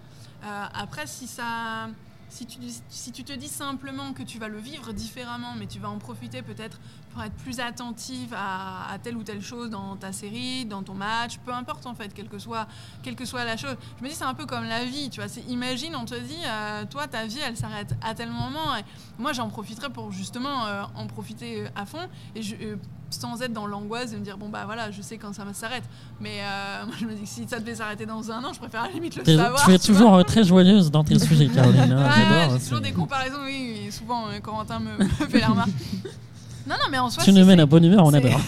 Euh, après, si ça. Si tu, si tu te dis simplement que tu vas le vivre différemment, mais tu vas en profiter peut-être pour être plus attentive à, telle ou telle chose dans ta série, dans ton match, peu importe en fait, quelle que soit, quelle que soit la chose. Je me dis c'est un peu comme la vie, tu vois. Imagine, on te dit, euh, toi ta vie elle s'arrête à tel moment. Et moi j'en profiterais pour justement euh, en profiter à fond et je, euh, sans être dans l'angoisse de me dire bon bah voilà, je sais quand ça s'arrête. Mais euh, moi je me dis que si ça devait s'arrêter dans un an, je préfère à la limite le savoir. tu es toujours euh, très joyeuse dans tes sujets, Caroline. hein, Ouais, j'adore, j'ai toujours des comparaisons, oui, souvent euh, Corentin me, me fait la remarque. Non, non, mais en soi, Tu nous c'est- la bonne humeur, on adore.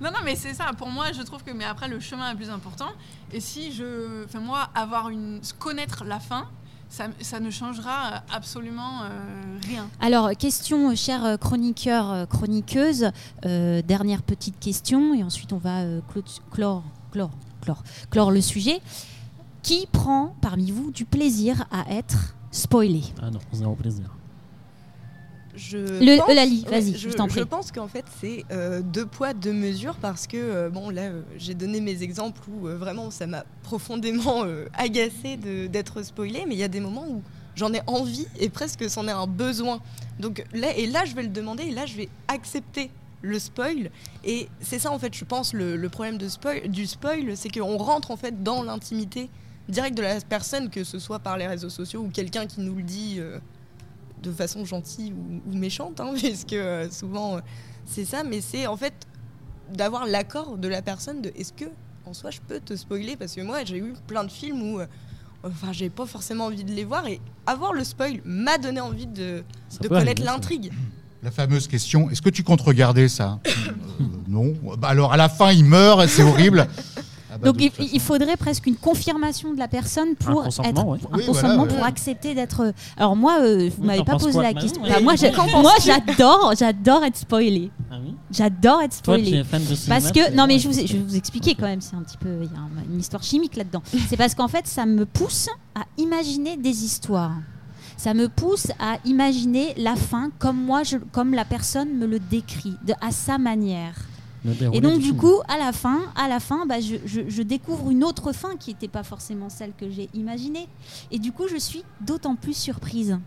non, non, mais c'est ça. Pour moi, je trouve que, mais après, le chemin est plus important. Et si je, enfin moi, avoir une, connaître la fin, ça, ça ne changera euh, absolument euh, rien. Alors, question, euh, chers chroniqueurs, chroniqueuses. Euh, dernière petite question, et ensuite on va euh, clo- clore, clore, clore, clore le sujet. Qui prend parmi vous du plaisir à être spoilé? Ah non, zéro plaisir. Je Le- pense- vas-y, je, je je prie. pense qu'en fait, c'est euh, deux poids, deux mesures parce que, euh, bon, là, euh, j'ai donné mes exemples où vraiment ça m'a profondément agacé d'être spoilé, mais il y a des moments où j'en ai envie et presque c'en est un besoin. Donc là, et là, je vais le demander et là, je vais accepter le spoil. Et c'est ça, en fait, je pense, le, le problème de spoil, du spoil, c'est qu'on rentre en fait dans l'intimité directe de la personne, que ce soit par les réseaux sociaux ou quelqu'un qui nous le dit. De façon gentille ou, ou méchante, hein, puisque euh, souvent euh, c'est ça, mais c'est en fait d'avoir l'accord de la personne de est-ce que en soi je peux te spoiler? Parce que moi j'ai eu plein de films où euh, enfin j'ai pas forcément envie de les voir et avoir le spoil m'a donné envie de, de connaître l'intrigue. La fameuse question, est-ce que tu comptes regarder ça? Euh, Non. Bah alors à la fin, il meurt, et c'est horrible. Ah bah, Donc il, faudrait presque une confirmation de la personne pour Un consentement, être ouais. un Oui, consentement voilà, pour ouais. accepter d'être. Alors moi, euh, vous Oui, m'avez pas posé quoi la question. Bah, moi, j'adore, j'adore être spoilé. Ah oui J'adore être spoilé. Parce que non mais je, vous, je vais vous expliquer quand même c'est un petit peu il y a un- une histoire chimique là-dedans. C'est parce qu'en fait ça me pousse à imaginer des histoires. Ça me pousse à imaginer la fin comme moi je, comme la personne me le décrit de, à sa manière. Déroulé Et donc du coup à la fin à la fin bah, je, je- je découvre une autre fin qui n'était pas forcément celle que j'ai imaginée. Et du coup je suis d'autant plus surprise.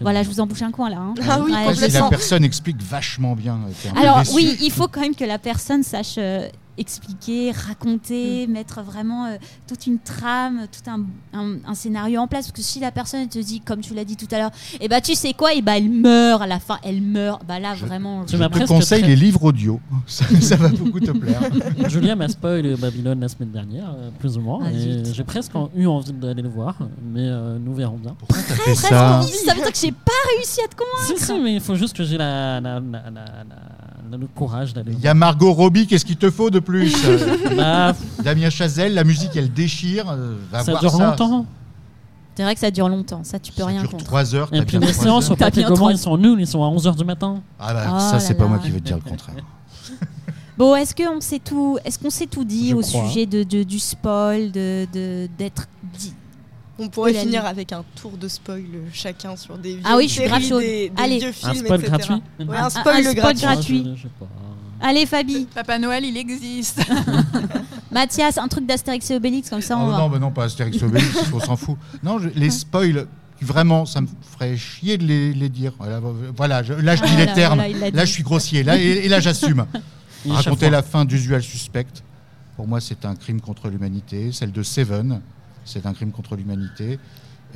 Voilà je vous embouche un coin là. hein. Ah oui, Ouais, Après, je si la personne explique vachement bien. alors oui, il faut quand même que la personne sache euh, expliquer, raconter, Mm. mettre vraiment euh, toute une trame, tout un, un- un scénario en place. Parce que si la personne elle te dit, comme tu l'as dit tout à l'heure, et bah tu sais quoi, et bah elle meurt à la fin, elle meurt. Bah là Je- vraiment. Je m'as te conseille très- les livres audio. Ça, ça va beaucoup te plaire. Julien m'a spoil Babylone la semaine dernière, euh, plus ou moins. Ah, j'ai presque eu envie d'aller le voir, mais euh, nous verrons bien. Pourquoi t'as fait Presque ça envie, ça veut dire que j'ai pas réussi à te convaincre. Si, si, mais il faut juste que j'ai la, la- la- la- la- le courage d'aller Il y a Margot Robbie, qu'est-ce qu'il te faut de plus Bah, Damien Chazelle, la musique elle déchire. euh, va ça voir dure ça. longtemps. C'est vrai que ça dure longtemps, ça tu peux Ça rien dure contre. 3 heures. Et t'as puis bien les trois séances heures. T'as bien comment trois- ils sont nuls, ils sont à 11h du matin. Ah bah, Oh ça c'est pas là. moi qui vais te dire le contraire. Bon, est-ce qu'on sait tout, est-ce qu'on sait tout dit Je au crois. sujet de, de- du spoil, de de- d'être dit- On pourrait finir avec un tour de spoil euh, chacun sur des vieilles Ah oui, je suis grave chaude. des, des Allez. vieux Un films, spoil etc. gratuit Ouais, Un- un spoil un spoil gratuit. gratuit. Je- je sais pas. Allez, Fabi, Papa Noël, il existe. Mathias, un truc d'Astérix et Obélix, comme ça on Oh, va. non, mais non, pas Astérix Obélix, on s'en fout. Non, je- les spoils, vraiment, ça me ferait chier de les, les dire. Voilà, voilà, je- là je dis Ah, les termes. voilà, là je suis grossier. Là, et, et là j'assume. Raconter la fin d'Usual Suspect, pour moi c'est un crime contre l'humanité. Celle de Seven, c'est un crime contre l'humanité.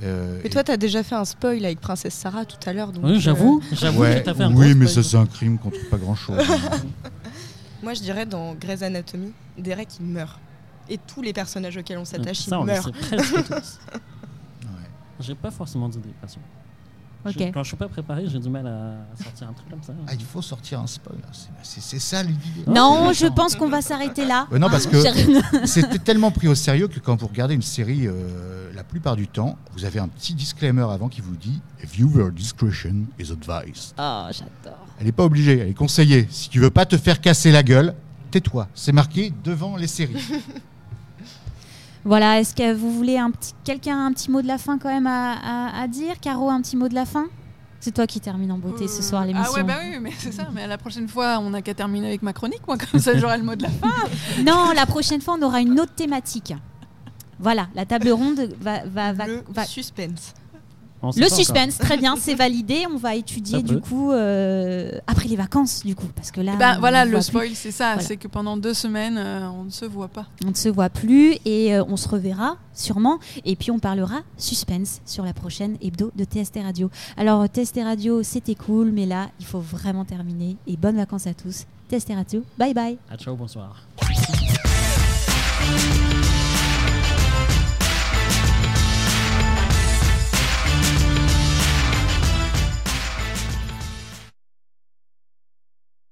Euh, Mais toi, t'as déjà fait un spoil avec Princesse Sarah tout à l'heure. donc, Oui, euh, j'avoue. J'avoue ouais, fait un oui, mais spoil. ça c'est un crime contre pas grand chose. Moi, je dirais dans Grey's Anatomy, Derek, il meurt. Et tous les personnages auxquels on s'attache, ils meurent. sait presque tous. J'ai pas forcément de toute façon. Ok. Je- Quand je suis pas préparé, j'ai du mal à sortir un truc comme ça. Ah, il faut sortir un spoil. là. C'est- ça l'idée. Non, Ouais, je pense qu'on va s'arrêter là. Ouais, non, parce que J'ai- c'était tellement pris au sérieux que quand vous regardez une série, euh, la plupart du temps, vous avez un petit disclaimer avant qui vous dit Viewer discretion is advised. Oh, j'adore. Elle n'est pas obligée, elle est conseillée. Si tu veux pas te faire casser la gueule, tais-toi. C'est marqué devant les séries. Voilà, est-ce que vous voulez un petit, quelqu'un a un petit mot de la fin quand même à, à- à dire? Caro, un petit mot de la fin? C'est toi qui termine en beauté ce soir Euh, l'émission. Ah ouais, bah oui, mais c'est ça. Mais la prochaine fois, on n'a qu'à terminer avec ma chronique, moi, comme ça j'aurai le mot de la fin. Non, la prochaine fois, on aura une autre thématique. Voilà, la table ronde va. va, va, Le va- suspense. On Le suspense, très bien, c'est validé. On va étudier Ça du peut. coup euh, après les vacances, du coup, parce que là, Ben on voilà, le spoil, c'est ça. Voilà. C'est que pendant deux semaines, euh, on ne se voit pas. on ne se voit plus et euh, on se reverra sûrement. Et puis on parlera suspense sur la prochaine hebdo de TST Radio. Alors TST Radio, c'était cool, mais là, il faut vraiment terminer. Et bonnes vacances à tous. TST Radio, bye bye. Ah, ciao, bonsoir.